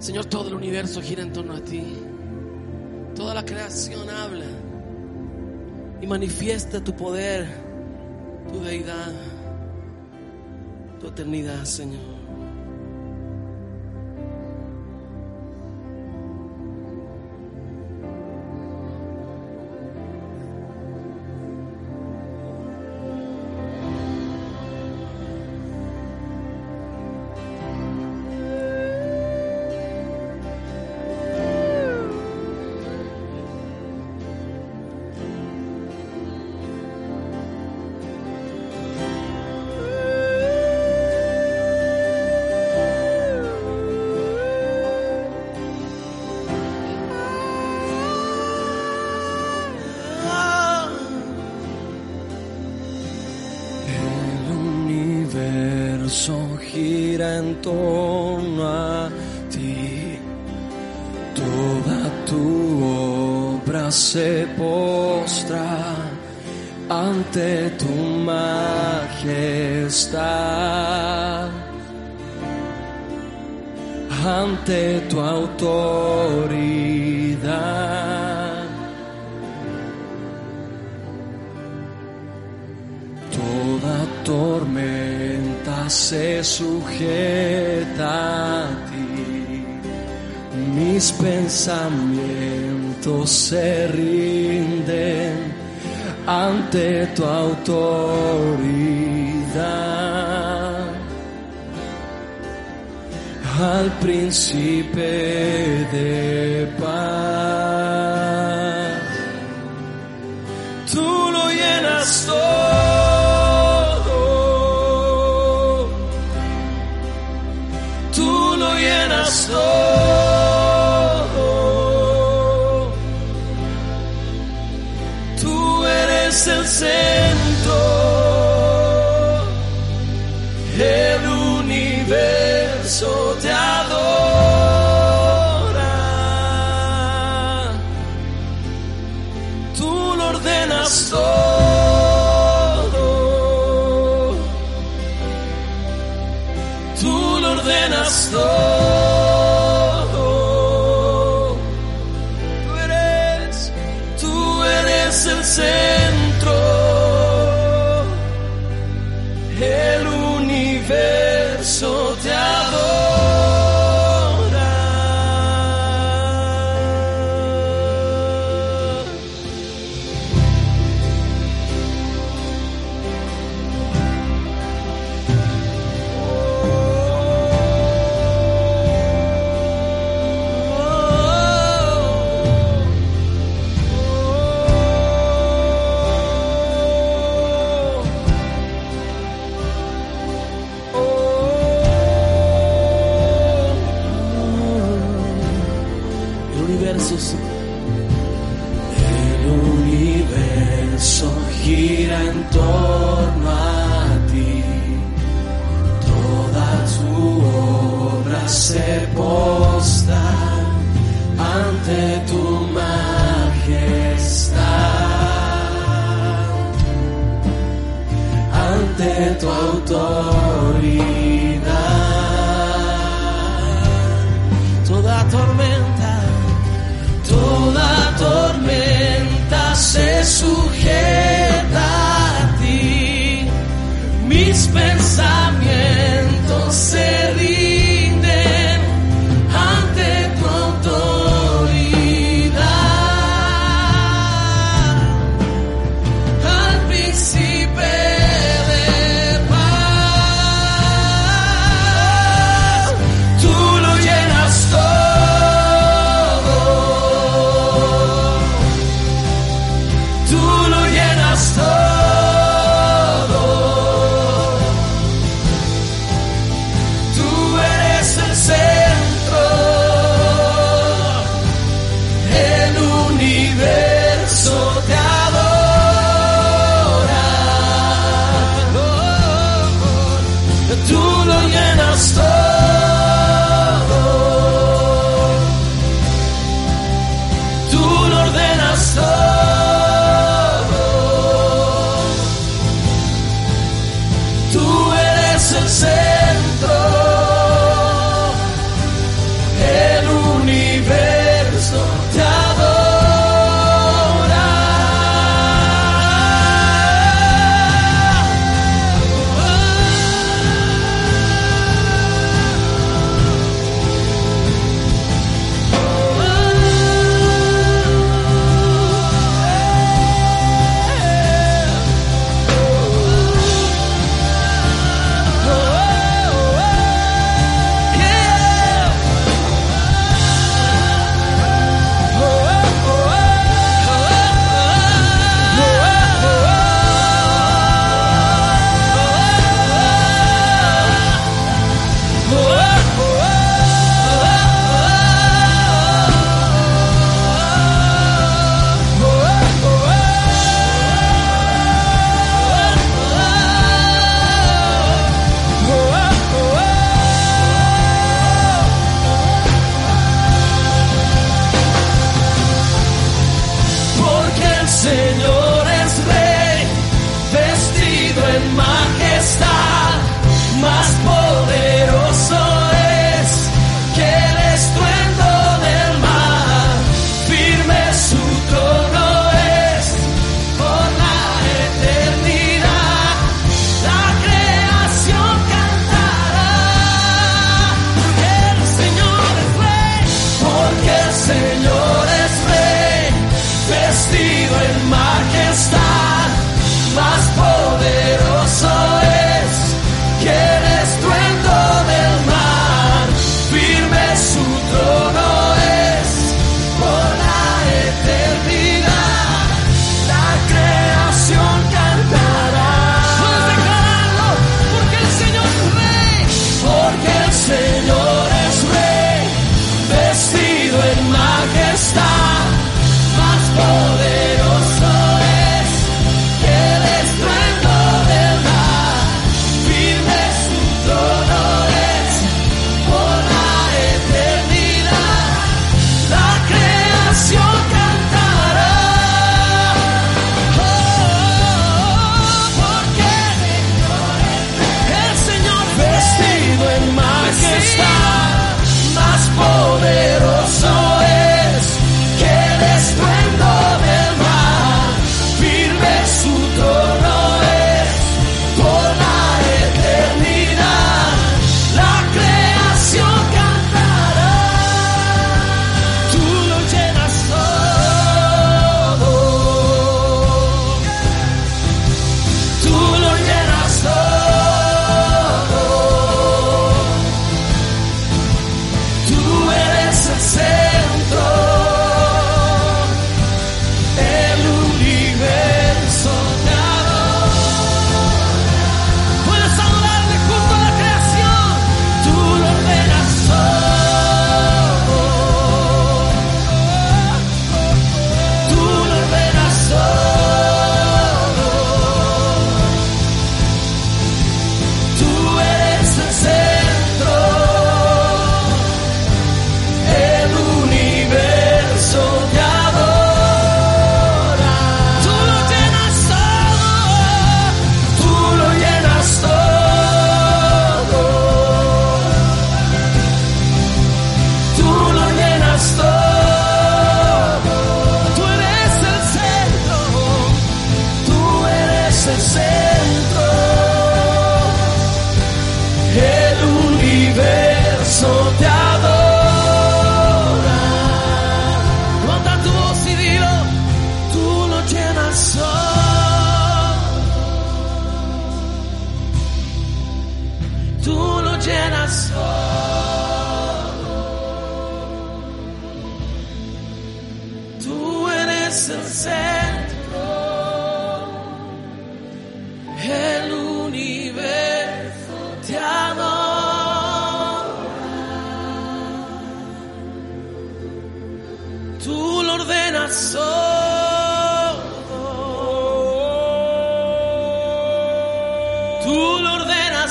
Señor, todo el universo gira en torno a ti. Toda la creación habla y manifiesta tu poder, tu deidad, tu eternidad, Señor. Ante tu majestad, ante tu autoridad. Toda tormenta se sujeta a ti. Mis pensamientos se rinden ante tu autoridad. Al príncipe de paz tú lo llenas todo. es el ser. Se posta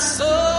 soul.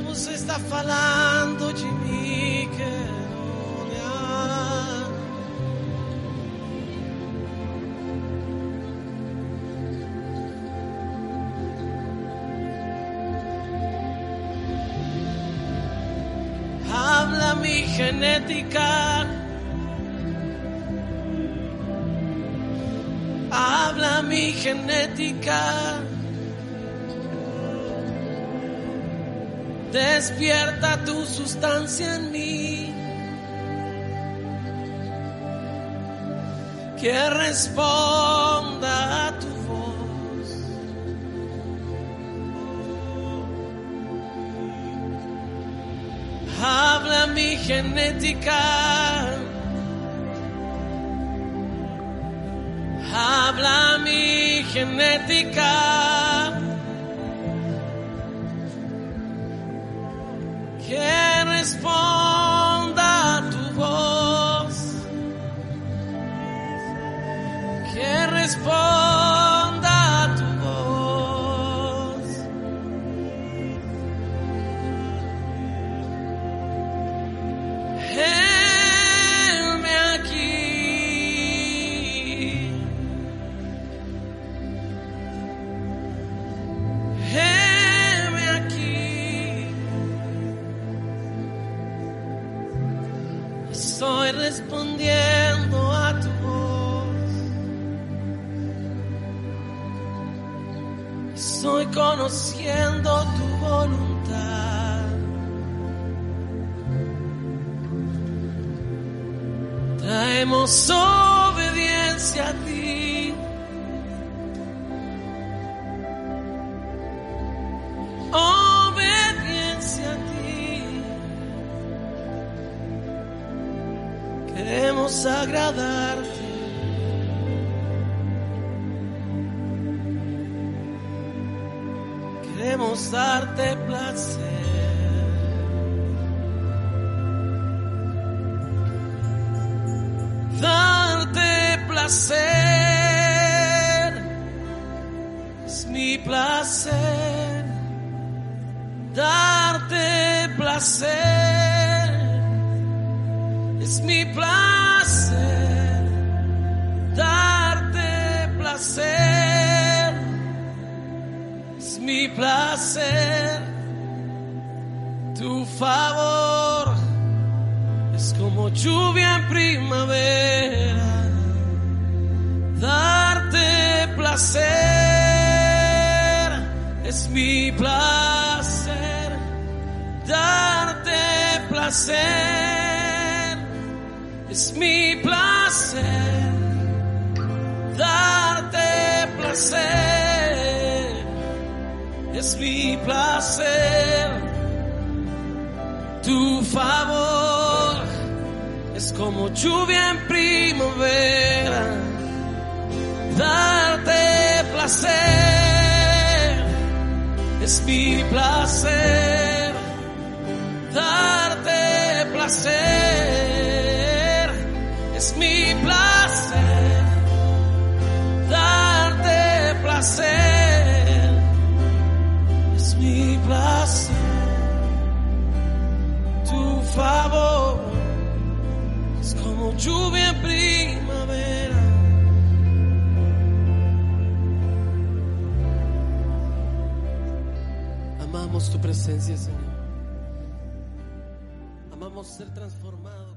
Você está falando de mim? Quero olhar. Habla mi genética. Habla mi genética. Despierta tu sustancia en mí. Que responda a tu voz. Habla mi genética. Habla mi genética. Que Traemos obediencia a ti. Obediencia a ti. Queremos agradarte. Queremos darte placer. Es mi placer. Darte placer. Es mi placer. Darte placer. Es mi placer. Tu favor es como lluvia en primavera. Darte placer es mi placer. Darte placer es mi placer. Darte placer es mi placer. Tu favor es como lluvia en primavera. Darte placer es mi placer. Darte placer presencia, Señor. Amamos ser transformados.